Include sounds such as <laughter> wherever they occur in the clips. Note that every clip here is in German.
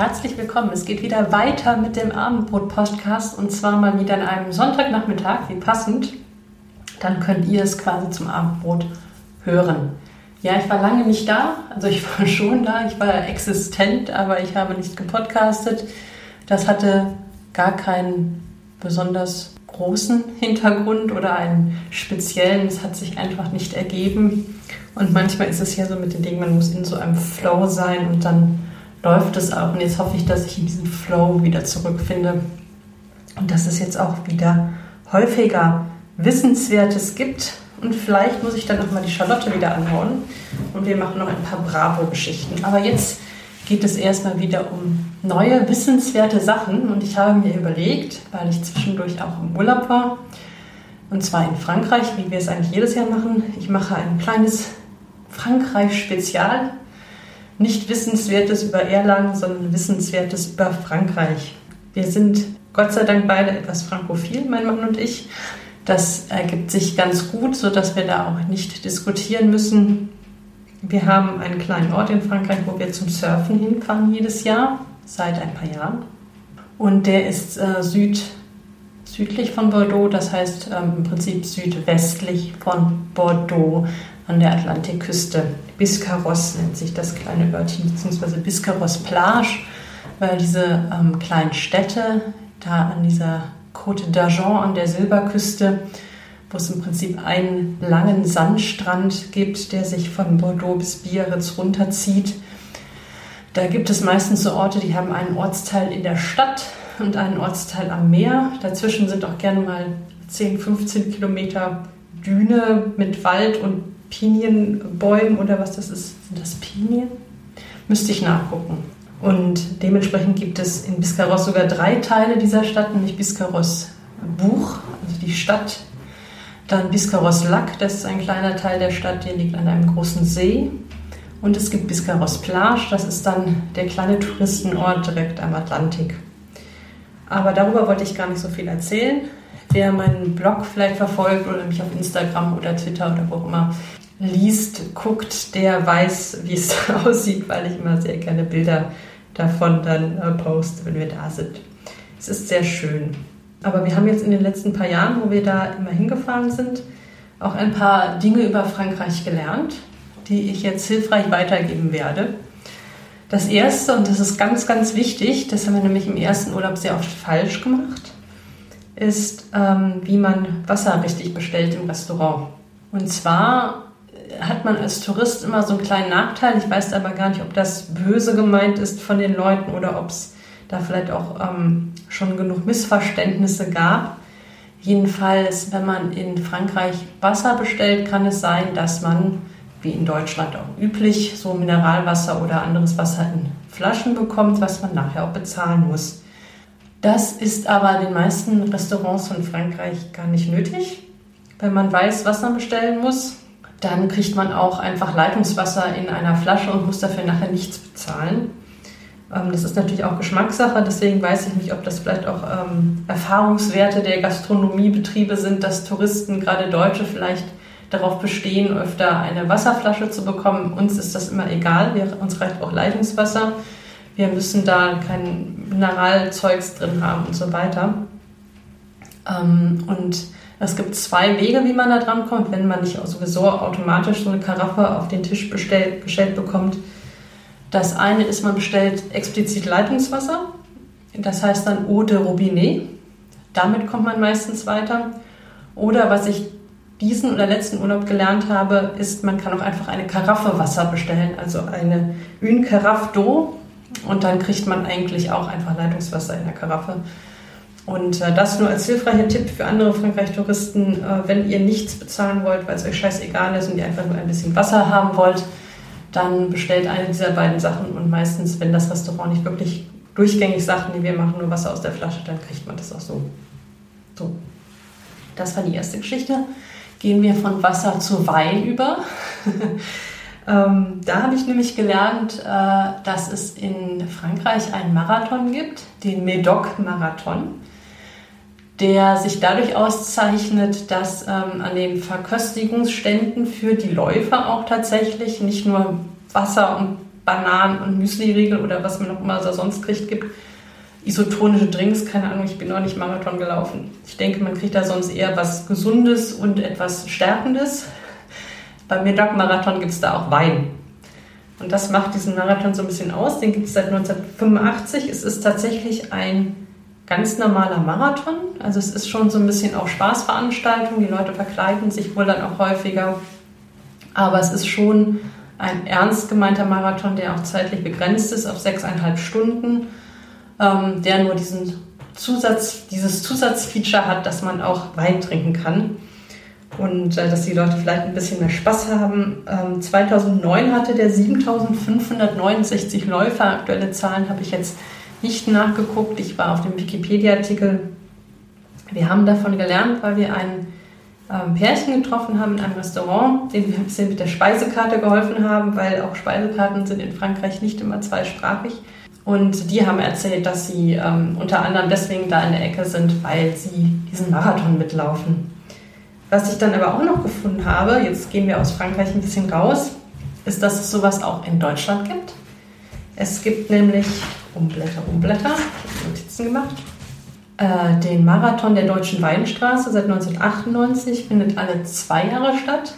Herzlich willkommen. Es geht wieder weiter mit dem Abendbrot-Podcast und zwar mal wieder an einem Sonntagnachmittag, wie passend. Dann könnt ihr es quasi zum Abendbrot hören. Ja, ich war lange nicht da, also ich war <laughs> schon da, ich war existent, aber ich habe nicht gepodcastet. Das hatte gar keinen besonders großen Hintergrund oder einen speziellen. Es hat sich einfach nicht ergeben. Und manchmal ist es ja so mit den Dingen, man muss in so einem Flow sein und dann läuft es auch. Und jetzt hoffe ich, dass ich in diesen Flow wieder zurückfinde und dass es jetzt auch wieder häufiger Wissenswertes gibt. Und vielleicht muss ich dann nochmal die Charlotte wieder anhauen und wir machen noch ein paar Bravo-Geschichten. Aber jetzt geht es erstmal wieder um neue wissenswerte Sachen und ich habe mir überlegt, weil ich zwischendurch auch im Urlaub war, und zwar in Frankreich, wie wir es eigentlich jedes Jahr machen. Ich mache ein kleines Frankreich-Spezial. Nicht Wissenswertes über Erlangen, sondern Wissenswertes über Frankreich. Wir sind Gott sei Dank beide etwas frankophil, mein Mann und ich. Das ergibt sich ganz gut, sodass wir da auch nicht diskutieren müssen. Wir haben einen kleinen Ort in Frankreich, wo wir zum Surfen hinfahren jedes Jahr, seit ein paar Jahren. Und der ist äh, süd, südlich von Bordeaux, das heißt ähm, im Prinzip südwestlich von Bordeaux an der Atlantikküste. Biscarros nennt sich das kleine Örtchen, beziehungsweise Biscarros Plage, weil diese ähm, kleinen Städte da an dieser Côte d'Argent an der Silberküste, wo es im Prinzip einen langen Sandstrand gibt, der sich von Bordeaux bis Biarritz runterzieht. Da gibt es meistens so Orte, die haben einen Ortsteil in der Stadt und einen Ortsteil am Meer. Dazwischen sind auch gerne mal 10, 15 Kilometer Düne mit Wald und Pinienbäumen oder was das ist. Sind das Pinien? Müsste ich nachgucken. Und dementsprechend gibt es in Biscarros sogar drei Teile dieser Stadt, nämlich Biscarros Buch, also die Stadt, dann Biscarros Lac, das ist ein kleiner Teil der Stadt, der liegt an einem großen See. Und es gibt Biscarros Plage, das ist dann der kleine Touristenort direkt am Atlantik. Aber darüber wollte ich gar nicht so viel erzählen. Wer meinen Blog vielleicht verfolgt oder mich auf Instagram oder Twitter oder wo auch immer liest, guckt, der weiß, wie es <laughs> aussieht, weil ich immer sehr gerne Bilder davon dann äh, poste, wenn wir da sind. Es ist sehr schön. Aber wir haben jetzt in den letzten paar Jahren, wo wir da immer hingefahren sind, auch ein paar Dinge über Frankreich gelernt, die ich jetzt hilfreich weitergeben werde. Das erste, und das ist ganz, ganz wichtig, das haben wir nämlich im ersten Urlaub sehr oft falsch gemacht, ist, ähm, wie man Wasser richtig bestellt im Restaurant. Und zwar hat man als Tourist immer so einen kleinen Nachteil. Ich weiß aber gar nicht, ob das böse gemeint ist von den Leuten oder ob es da vielleicht auch ähm, schon genug Missverständnisse gab. Jedenfalls, wenn man in Frankreich Wasser bestellt, kann es sein, dass man, wie in Deutschland auch üblich, so Mineralwasser oder anderes Wasser in Flaschen bekommt, was man nachher auch bezahlen muss. Das ist aber den meisten Restaurants von Frankreich gar nicht nötig. Wenn man weiß, was man bestellen muss, dann kriegt man auch einfach Leitungswasser in einer Flasche und muss dafür nachher nichts bezahlen. Ähm, das ist natürlich auch Geschmackssache, deswegen weiß ich nicht, ob das vielleicht auch ähm, Erfahrungswerte der Gastronomiebetriebe sind, dass Touristen, gerade Deutsche, vielleicht darauf bestehen, öfter eine Wasserflasche zu bekommen. Uns ist das immer egal, uns reicht auch Leitungswasser. Wir müssen da kein Mineralzeugs drin haben und so weiter. Ähm, und es gibt zwei Wege, wie man da dran kommt, wenn man nicht sowieso automatisch so eine Karaffe auf den Tisch bestellt, gestellt bekommt. Das eine ist, man bestellt explizit Leitungswasser. Das heißt dann Eau de Robinet. Damit kommt man meistens weiter. Oder was ich diesen oder letzten Urlaub gelernt habe, ist, man kann auch einfach eine Karaffe Wasser bestellen, also eine Une Carafe d'eau. Und dann kriegt man eigentlich auch einfach Leitungswasser in der Karaffe. Und äh, das nur als hilfreicher Tipp für andere Frankreich-Touristen, äh, wenn ihr nichts bezahlen wollt, weil es euch scheißegal ist und ihr einfach nur ein bisschen Wasser haben wollt, dann bestellt eine dieser beiden Sachen und meistens, wenn das Restaurant nicht wirklich durchgängig sagt, nee, wir machen nur Wasser aus der Flasche, dann kriegt man das auch so. So, das war die erste Geschichte. Gehen wir von Wasser zu Wein über. <laughs> ähm, da habe ich nämlich gelernt, äh, dass es in Frankreich einen Marathon gibt, den Médoc-Marathon der sich dadurch auszeichnet, dass ähm, an den Verköstigungsständen für die Läufer auch tatsächlich nicht nur Wasser und Bananen und Müsli-Riegel oder was man noch immer so sonst kriegt, gibt. Isotonische Drinks, keine Ahnung, ich bin noch nicht Marathon gelaufen. Ich denke, man kriegt da sonst eher was Gesundes und etwas Stärkendes. Beim Medoc-Marathon gibt es da auch Wein. Und das macht diesen Marathon so ein bisschen aus. Den gibt es seit 1985. Es ist tatsächlich ein ganz normaler Marathon. Also es ist schon so ein bisschen auch Spaßveranstaltung. Die Leute verkleiden sich wohl dann auch häufiger. Aber es ist schon ein ernst gemeinter Marathon, der auch zeitlich begrenzt ist auf sechseinhalb Stunden, ähm, der nur diesen Zusatz, dieses Zusatzfeature hat, dass man auch Wein trinken kann und äh, dass die Leute vielleicht ein bisschen mehr Spaß haben. Ähm, 2009 hatte der 7569 Läufer. Aktuelle Zahlen habe ich jetzt nicht nachgeguckt. Ich war auf dem Wikipedia-Artikel. Wir haben davon gelernt, weil wir ein ähm, Pärchen getroffen haben in einem Restaurant, denen wir ein bisschen mit der Speisekarte geholfen haben, weil auch Speisekarten sind in Frankreich nicht immer zweisprachig. Und die haben erzählt, dass sie ähm, unter anderem deswegen da in der Ecke sind, weil sie diesen Marathon mitlaufen. Was ich dann aber auch noch gefunden habe, jetzt gehen wir aus Frankreich ein bisschen raus, ist, dass es sowas auch in Deutschland gibt. Es gibt nämlich Umblätter, Umblätter, Notizen gemacht. Äh, den Marathon der Deutschen Weinstraße seit 1998 findet alle zwei Jahre statt.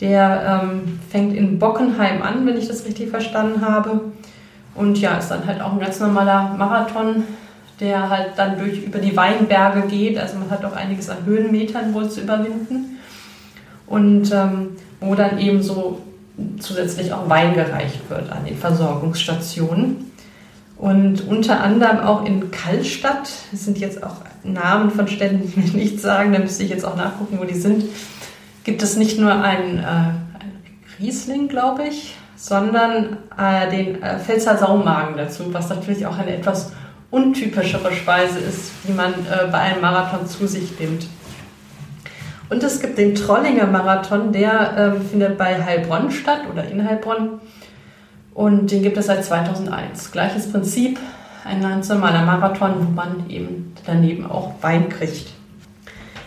Der ähm, fängt in Bockenheim an, wenn ich das richtig verstanden habe. Und ja, ist dann halt auch ein ganz normaler Marathon, der halt dann durch über die Weinberge geht. Also man hat auch einiges an Höhenmetern wohl zu überwinden. Und ähm, wo dann eben so zusätzlich auch Wein gereicht wird an den Versorgungsstationen. Und unter anderem auch in Kallstadt, das sind jetzt auch Namen von Städten, die mir <laughs> nichts sagen, da müsste ich jetzt auch nachgucken, wo die sind, gibt es nicht nur einen, äh, einen Riesling, glaube ich, sondern äh, den äh, Pfälzer Saumagen dazu, was natürlich auch eine etwas untypischere Speise ist, die man äh, bei einem Marathon zu sich nimmt. Und es gibt den Trollinger Marathon, der ähm, findet bei Heilbronn statt oder in Heilbronn. Und den gibt es seit 2001. Gleiches Prinzip, ein ganz normaler Marathon, wo man eben daneben auch Wein kriegt.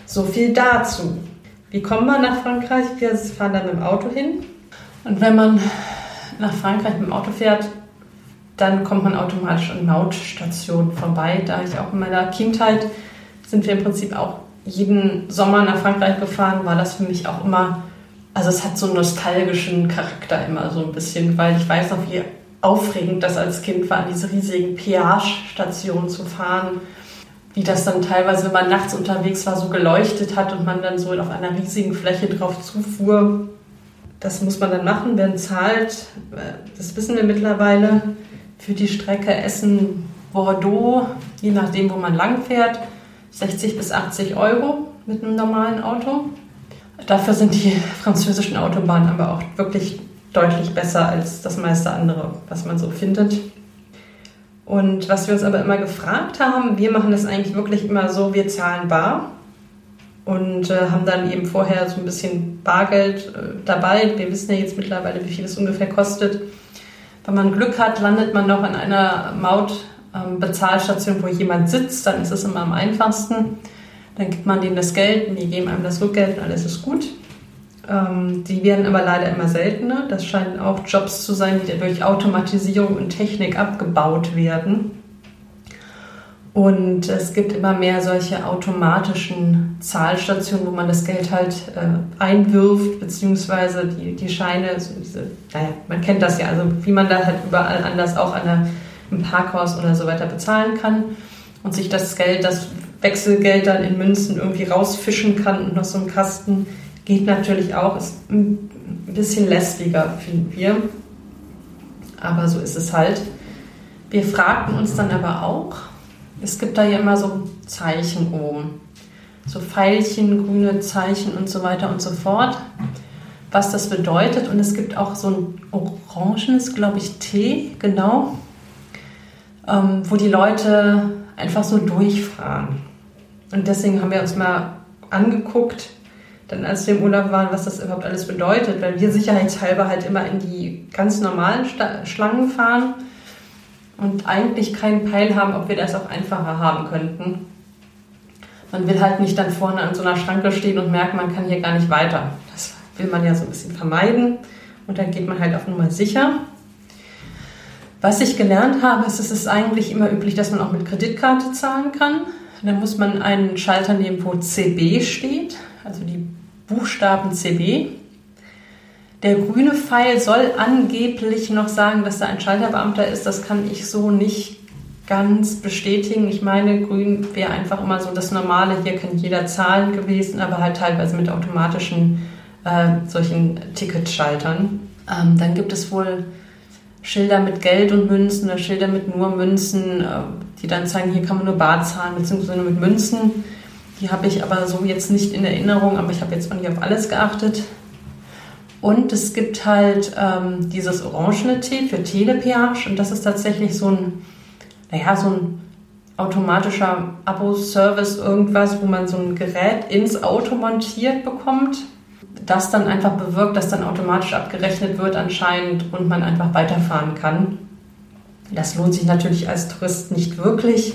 So viel dazu. Wie kommt man nach Frankreich? Wir fahren dann mit dem Auto hin. Und wenn man nach Frankreich mit dem Auto fährt, dann kommt man automatisch an Mautstationen vorbei. Da ich auch in meiner Kindheit sind wir im Prinzip auch jeden Sommer nach Frankreich gefahren, war das für mich auch immer also es hat so einen nostalgischen Charakter immer so ein bisschen, weil ich weiß noch, wie aufregend das als Kind war, an diese riesigen Peage-Stationen zu fahren. Wie das dann teilweise, wenn man nachts unterwegs war, so geleuchtet hat und man dann so auf einer riesigen Fläche drauf zufuhr. Das muss man dann machen, wer zahlt. Das wissen wir mittlerweile. Für die Strecke Essen-Bordeaux, je nachdem, wo man lang fährt, 60 bis 80 Euro mit einem normalen Auto. Dafür sind die <laughs> französischen Autobahnen aber auch wirklich deutlich besser als das meiste andere, was man so findet. Und was wir uns aber immer gefragt haben, wir machen das eigentlich wirklich immer so, wir zahlen bar und äh, haben dann eben vorher so ein bisschen Bargeld äh, dabei. Wir wissen ja jetzt mittlerweile, wie viel es ungefähr kostet. Wenn man Glück hat, landet man noch an einer Mautbezahlstation, wo jemand sitzt, dann ist es immer am einfachsten. Dann gibt man denen das Geld und die geben einem das Rückgeld und alles ist gut. Ähm, die werden aber leider immer seltener. Das scheinen auch Jobs zu sein, die durch Automatisierung und Technik abgebaut werden. Und es gibt immer mehr solche automatischen Zahlstationen, wo man das Geld halt äh, einwirft, beziehungsweise die, die Scheine, also diese, naja, man kennt das ja, also wie man da halt überall anders auch an einem Parkhaus oder so weiter bezahlen kann und sich das Geld, das Wechselgeld dann in Münzen irgendwie rausfischen kann und noch so ein Kasten geht natürlich auch. Ist ein bisschen lästiger, finden wir. Aber so ist es halt. Wir fragten uns dann aber auch, es gibt da ja immer so Zeichen oben. So Pfeilchen, grüne Zeichen und so weiter und so fort. Was das bedeutet. Und es gibt auch so ein orangenes, glaube ich, Tee, genau. Ähm, wo die Leute einfach so durchfahren. Und deswegen haben wir uns mal angeguckt, dann als wir im Urlaub waren, was das überhaupt alles bedeutet, weil wir sicherheitshalber halt immer in die ganz normalen Schlangen fahren und eigentlich keinen Peil haben, ob wir das auch einfacher haben könnten. Man will halt nicht dann vorne an so einer Schranke stehen und merken, man kann hier gar nicht weiter. Das will man ja so ein bisschen vermeiden und dann geht man halt auf Nummer sicher. Was ich gelernt habe, ist, es ist eigentlich immer üblich, dass man auch mit Kreditkarte zahlen kann. Dann muss man einen Schalter nehmen, wo CB steht, also die Buchstaben CB. Der grüne Pfeil soll angeblich noch sagen, dass da ein Schalterbeamter ist. Das kann ich so nicht ganz bestätigen. Ich meine, grün wäre einfach immer so das Normale. Hier kann jeder zahlen gewesen, aber halt teilweise mit automatischen äh, solchen Ticketschaltern. Ähm, dann gibt es wohl Schilder mit Geld und Münzen oder Schilder mit nur Münzen, äh, die dann zeigen, hier kann man nur Bar zahlen, beziehungsweise nur mit Münzen. Die habe ich aber so jetzt nicht in Erinnerung, aber ich habe jetzt auch nicht auf alles geachtet. Und es gibt halt ähm, dieses orangene T für Telepeage und das ist tatsächlich so ein, naja, so ein automatischer Abo-Service, irgendwas, wo man so ein Gerät ins Auto montiert bekommt das dann einfach bewirkt, dass dann automatisch abgerechnet wird anscheinend und man einfach weiterfahren kann. Das lohnt sich natürlich als Tourist nicht wirklich.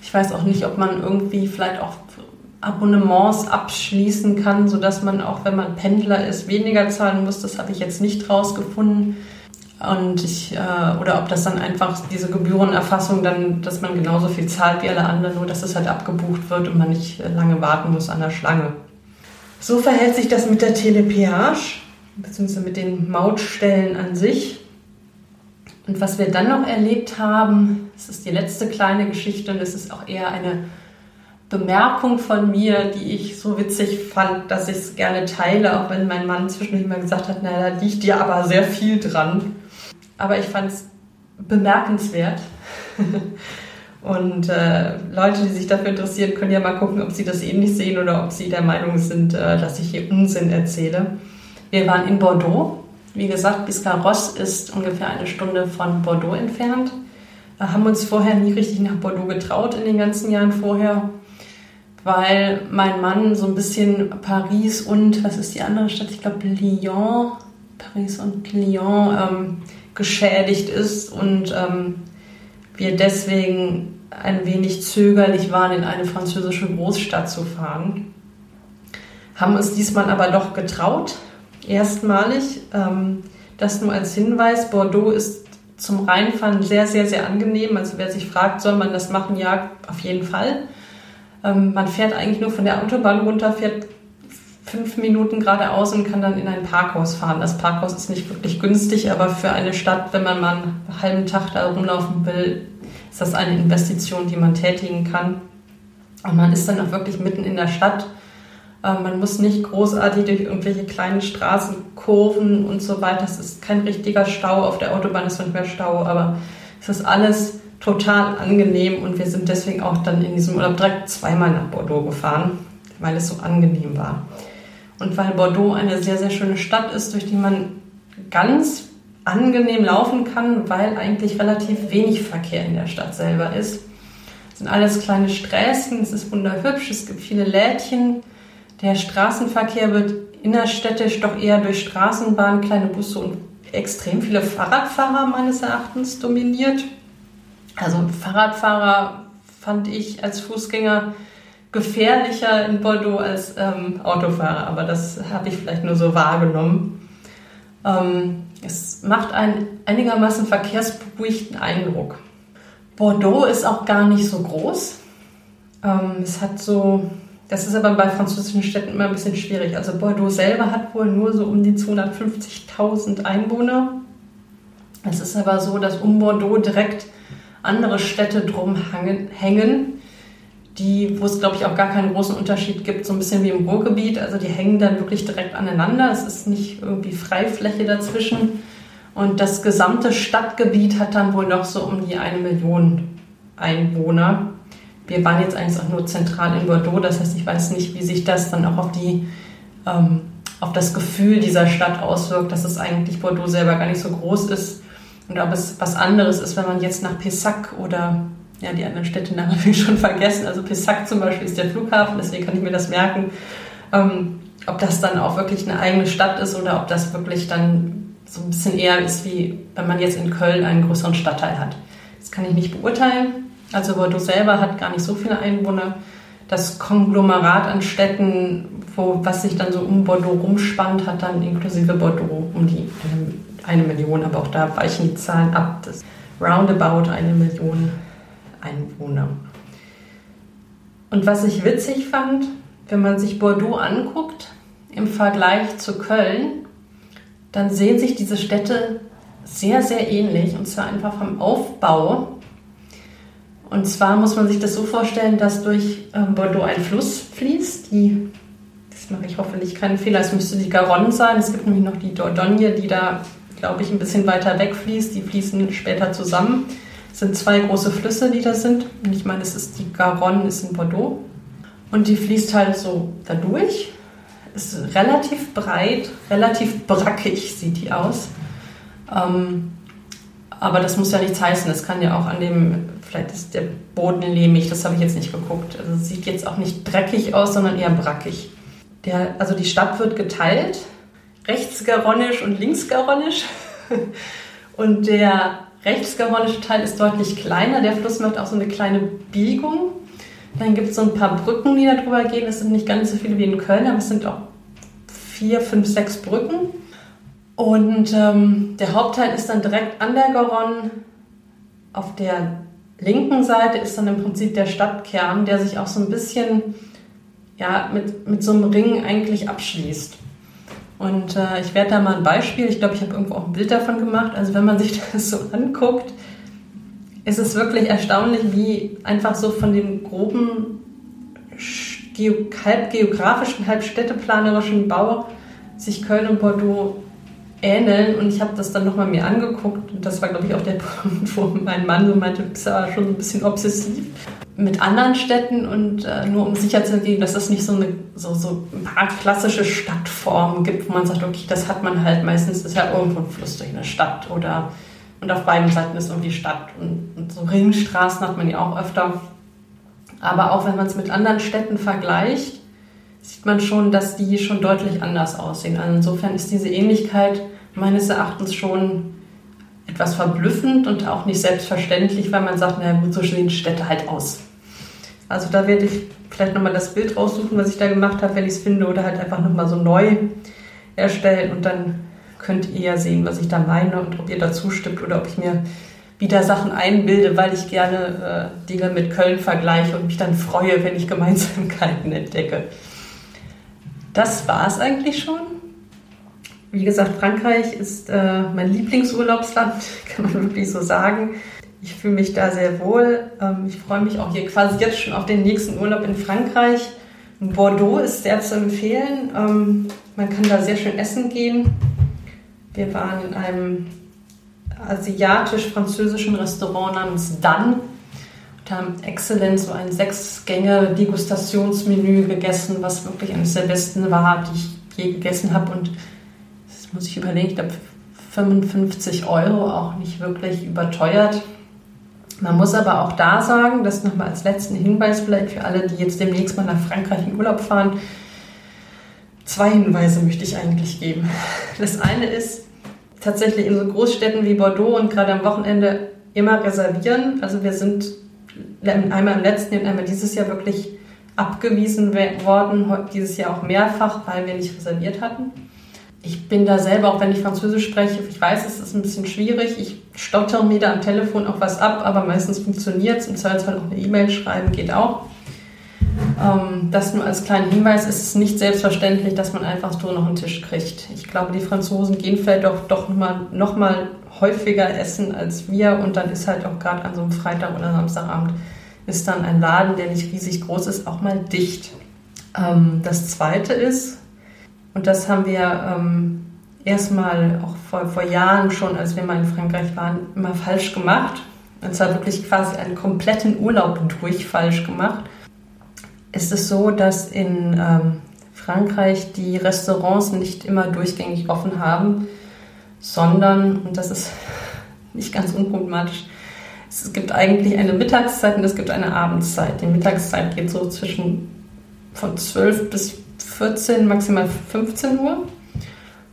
Ich weiß auch nicht, ob man irgendwie vielleicht auch Abonnements abschließen kann, sodass man auch, wenn man Pendler ist, weniger zahlen muss. Das habe ich jetzt nicht rausgefunden. Und ich, äh, oder ob das dann einfach diese Gebührenerfassung dann, dass man genauso viel zahlt wie alle anderen, nur dass es halt abgebucht wird und man nicht lange warten muss an der Schlange. So verhält sich das mit der Telepeage, beziehungsweise mit den Mautstellen an sich. Und was wir dann noch erlebt haben, das ist die letzte kleine Geschichte und es ist auch eher eine Bemerkung von mir, die ich so witzig fand, dass ich es gerne teile, auch wenn mein Mann zwischendurch mal gesagt hat, na, da liegt dir aber sehr viel dran. Aber ich fand es bemerkenswert. <laughs> Und äh, Leute, die sich dafür interessieren, können ja mal gucken, ob sie das ähnlich sehen oder ob sie der Meinung sind, äh, dass ich hier Unsinn erzähle. Wir waren in Bordeaux. Wie gesagt, Biscarrosse ist ungefähr eine Stunde von Bordeaux entfernt. Wir haben uns vorher nie richtig nach Bordeaux getraut in den ganzen Jahren vorher, weil mein Mann so ein bisschen Paris und, was ist die andere Stadt? Ich glaube Lyon, Paris und Lyon ähm, geschädigt ist und ähm, wir deswegen ein wenig zögerlich waren, in eine französische Großstadt zu fahren. Haben uns diesmal aber doch getraut, erstmalig. Ähm, das nur als Hinweis, Bordeaux ist zum Reinfahren sehr, sehr, sehr angenehm. Also wer sich fragt, soll man das machen? Ja, auf jeden Fall. Ähm, man fährt eigentlich nur von der Autobahn runter, fährt fünf Minuten geradeaus und kann dann in ein Parkhaus fahren. Das Parkhaus ist nicht wirklich günstig, aber für eine Stadt, wenn man mal einen halben Tag da rumlaufen will, ist das eine Investition, die man tätigen kann. Und man ist dann auch wirklich mitten in der Stadt. Ähm, man muss nicht großartig durch irgendwelche kleinen Straßen, Kurven und so weiter. Es ist kein richtiger Stau. Auf der Autobahn ist nicht mehr Stau, aber es ist alles total angenehm und wir sind deswegen auch dann in diesem Urlaub direkt zweimal nach Bordeaux gefahren, weil es so angenehm war. Und weil Bordeaux eine sehr, sehr schöne Stadt ist, durch die man ganz angenehm laufen kann, weil eigentlich relativ wenig Verkehr in der Stadt selber ist. Es sind alles kleine Sträßchen, es ist wunderhübsch, es gibt viele Lädchen. Der Straßenverkehr wird innerstädtisch doch eher durch Straßenbahnen, kleine Busse und extrem viele Fahrradfahrer meines Erachtens dominiert. Also Fahrradfahrer fand ich als Fußgänger gefährlicher in Bordeaux als ähm, Autofahrer, aber das habe ich vielleicht nur so wahrgenommen. Ähm, es macht einen einigermaßen verkehrsberuhigten Eindruck. Bordeaux ist auch gar nicht so groß. Ähm, es hat so, das ist aber bei französischen Städten immer ein bisschen schwierig. Also Bordeaux selber hat wohl nur so um die 250.000 Einwohner. Es ist aber so, dass um Bordeaux direkt andere Städte drum hängen, die, wo es glaube ich auch gar keinen großen Unterschied gibt, so ein bisschen wie im Ruhrgebiet. Also die hängen dann wirklich direkt aneinander. Es ist nicht irgendwie Freifläche dazwischen. Und das gesamte Stadtgebiet hat dann wohl noch so um die eine Million Einwohner. Wir waren jetzt eigentlich auch nur zentral in Bordeaux, das heißt, ich weiß nicht, wie sich das dann auch auf die ähm, auf das Gefühl dieser Stadt auswirkt, dass es eigentlich Bordeaux selber gar nicht so groß ist und ob es was anderes ist, wenn man jetzt nach Pessac oder ja, die anderen Städte nachher <laughs> habe ich schon vergessen. Also Pessac zum Beispiel ist der Flughafen, deswegen kann ich mir das merken. Ähm, ob das dann auch wirklich eine eigene Stadt ist oder ob das wirklich dann so ein bisschen eher ist, wie wenn man jetzt in Köln einen größeren Stadtteil hat. Das kann ich nicht beurteilen. Also Bordeaux selber hat gar nicht so viele Einwohner. Das Konglomerat an Städten, wo, was sich dann so um Bordeaux rumspannt, hat dann inklusive Bordeaux um die eine Million, aber auch da weichen die Zahlen ab. Das roundabout eine Million Einwohner. Und was ich witzig fand, wenn man sich Bordeaux anguckt im Vergleich zu Köln, dann sehen sich diese Städte sehr, sehr ähnlich und zwar einfach vom Aufbau. Und zwar muss man sich das so vorstellen, dass durch ähm, Bordeaux ein Fluss fließt, die, das mache ich hoffentlich keinen Fehler, es müsste die Garonne sein. Es gibt nämlich noch die Dordogne, die da, glaube ich, ein bisschen weiter weg fließt. Die fließen später zusammen. Es sind zwei große Flüsse, die da sind. Und ich meine, es ist die Garonne, ist in Bordeaux. Und die fließt halt so dadurch. Ist relativ breit, relativ brackig sieht die aus. Ähm, aber das muss ja nichts heißen. Es kann ja auch an dem, vielleicht ist der Boden lehmig, das habe ich jetzt nicht geguckt. Also sieht jetzt auch nicht dreckig aus, sondern eher brackig. Der, also die Stadt wird geteilt, rechts garonisch und links garonisch. und der rechtsgaronische Teil ist deutlich kleiner. Der Fluss macht auch so eine kleine Biegung. Dann gibt es so ein paar Brücken, die da drüber gehen. Es sind nicht ganz so viele wie in Köln, aber es sind auch vier, fünf, sechs Brücken. Und ähm, der Hauptteil ist dann direkt an der Garonne. Auf der linken Seite ist dann im Prinzip der Stadtkern, der sich auch so ein bisschen ja, mit, mit so einem Ring eigentlich abschließt. Und äh, ich werde da mal ein Beispiel, ich glaube, ich habe irgendwo auch ein Bild davon gemacht. Also wenn man sich <laughs> das so anguckt, ist es wirklich erstaunlich, wie einfach so von dem groben halb geografischen, halb städteplanerischen Bau sich Köln und Bordeaux ähneln. Und ich habe das dann nochmal mir angeguckt. Und das war, glaube ich, auch der <laughs> Punkt, wo mein Mann so meinte, bist aber schon ein bisschen obsessiv mit anderen Städten und äh, nur um sicher zu gehen, dass es nicht so, eine, so, so ein paar klassische Stadtformen gibt, wo man sagt, okay, das hat man halt meistens, ist ja irgendwo ein Fluss durch eine Stadt oder und auf beiden Seiten ist irgendwie Stadt. Und, und so Ringstraßen hat man ja auch öfter. Aber auch wenn man es mit anderen Städten vergleicht, sieht man schon, dass die schon deutlich anders aussehen. Also insofern ist diese Ähnlichkeit meines Erachtens schon etwas verblüffend und auch nicht selbstverständlich, weil man sagt, naja gut, so sehen Städte halt aus. Also da werde ich vielleicht nochmal das Bild raussuchen, was ich da gemacht habe, wenn ich es finde, oder halt einfach nochmal so neu erstellen und dann könnt ihr ja sehen, was ich da meine und ob ihr dazu stimmt oder ob ich mir wieder Sachen einbilde, weil ich gerne äh, Dinge mit Köln vergleiche und mich dann freue, wenn ich Gemeinsamkeiten entdecke. Das war es eigentlich schon. Wie gesagt, Frankreich ist äh, mein Lieblingsurlaubsland, <laughs> kann man wirklich so sagen. Ich fühle mich da sehr wohl. Ähm, ich freue mich auch hier quasi jetzt schon auf den nächsten Urlaub in Frankreich. Bordeaux ist sehr zu empfehlen. Ähm, man kann da sehr schön essen gehen. Wir waren in einem asiatisch-französischen Restaurant namens Dan und haben exzellent so ein Sechs-Gänge-Degustationsmenü gegessen, was wirklich eines der besten war, die ich je gegessen habe. Und muss ich überlegen, ich glaube 55 Euro, auch nicht wirklich überteuert. Man muss aber auch da sagen, das nochmal als letzten Hinweis vielleicht für alle, die jetzt demnächst mal nach Frankreich in Urlaub fahren, Zwei Hinweise möchte ich eigentlich geben. Das eine ist tatsächlich in so Großstädten wie Bordeaux und gerade am Wochenende immer reservieren. Also wir sind einmal im letzten und einmal dieses Jahr wirklich abgewiesen worden, dieses Jahr auch mehrfach, weil wir nicht reserviert hatten. Ich bin da selber, auch wenn ich Französisch spreche, ich weiß, es ist ein bisschen schwierig. Ich stotter mir da am Telefon auch was ab, aber meistens funktioniert es. Im Zweifelsfall auch eine E-Mail schreiben geht auch. Ähm, das nur als kleinen Hinweis ist es nicht selbstverständlich, dass man einfach so noch einen Tisch kriegt. Ich glaube, die Franzosen gehen vielleicht doch, doch mal, noch mal häufiger essen als wir und dann ist halt auch gerade an so einem Freitag oder Samstagabend ist dann ein Laden, der nicht riesig groß ist, auch mal dicht. Ähm, das zweite ist, und das haben wir ähm, erstmal auch vor, vor Jahren schon, als wir mal in Frankreich waren, immer falsch gemacht. Und zwar wirklich quasi einen kompletten Urlaub durch falsch gemacht ist es so, dass in ähm, Frankreich die Restaurants nicht immer durchgängig offen haben, sondern, und das ist <laughs> nicht ganz unproblematisch, es gibt eigentlich eine Mittagszeit und es gibt eine Abendszeit. Die Mittagszeit geht so zwischen von 12 bis 14, maximal 15 Uhr.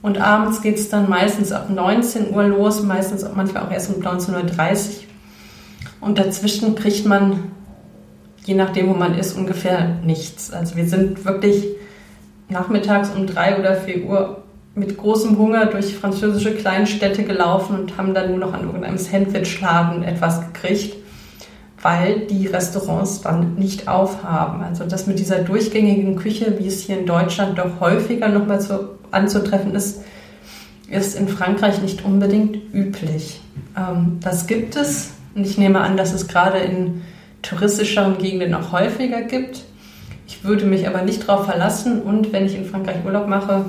Und abends geht es dann meistens ab 19 Uhr los, meistens auch manchmal auch erst um 19.30 Uhr. Und dazwischen kriegt man je nachdem, wo man ist, ungefähr nichts. Also wir sind wirklich nachmittags um drei oder vier Uhr mit großem Hunger durch französische Kleinstädte gelaufen und haben dann nur noch an irgendeinem Sandwichladen etwas gekriegt, weil die Restaurants dann nicht aufhaben. Also das mit dieser durchgängigen Küche, wie es hier in Deutschland doch häufiger nochmal zu, anzutreffen ist, ist in Frankreich nicht unbedingt üblich. Ähm, das gibt es und ich nehme an, dass es gerade in touristischeren Gegenden auch häufiger gibt. Ich würde mich aber nicht darauf verlassen und wenn ich in Frankreich Urlaub mache,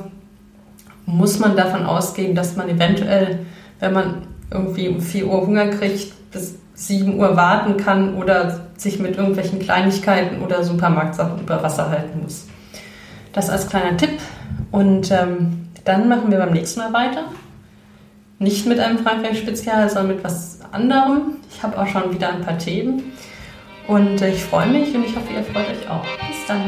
muss man davon ausgehen, dass man eventuell, wenn man irgendwie um 4 Uhr Hunger kriegt, bis 7 Uhr warten kann oder sich mit irgendwelchen Kleinigkeiten oder Supermarktsachen über Wasser halten muss. Das als kleiner Tipp. Und ähm, dann machen wir beim nächsten Mal weiter. Nicht mit einem Frankreich-Spezial, sondern mit was anderem. Ich habe auch schon wieder ein paar Themen. Und äh, ich freue mich und ich hoffe, ihr freut euch auch. Bis dann.